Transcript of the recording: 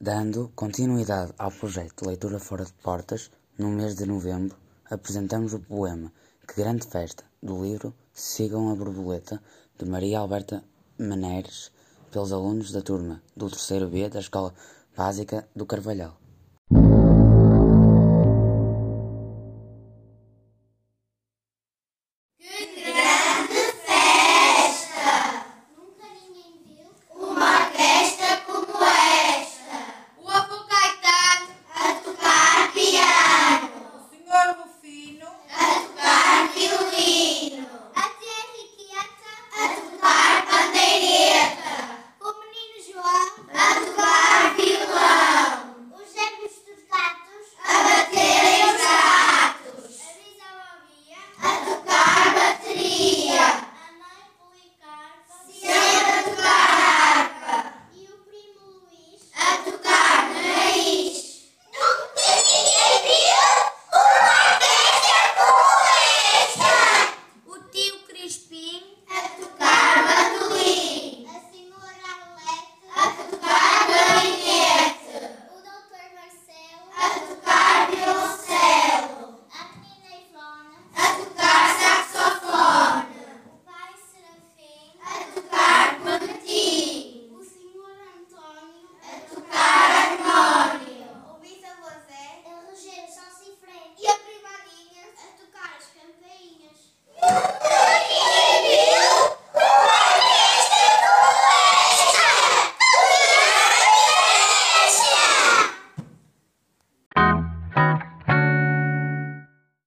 Dando continuidade ao projeto Leitura Fora de Portas, no mês de novembro, apresentamos o poema Que Grande Festa, do livro Sigam a Borboleta, de Maria Alberta Meneres, pelos alunos da turma do 3 B da Escola Básica do Carvalhal.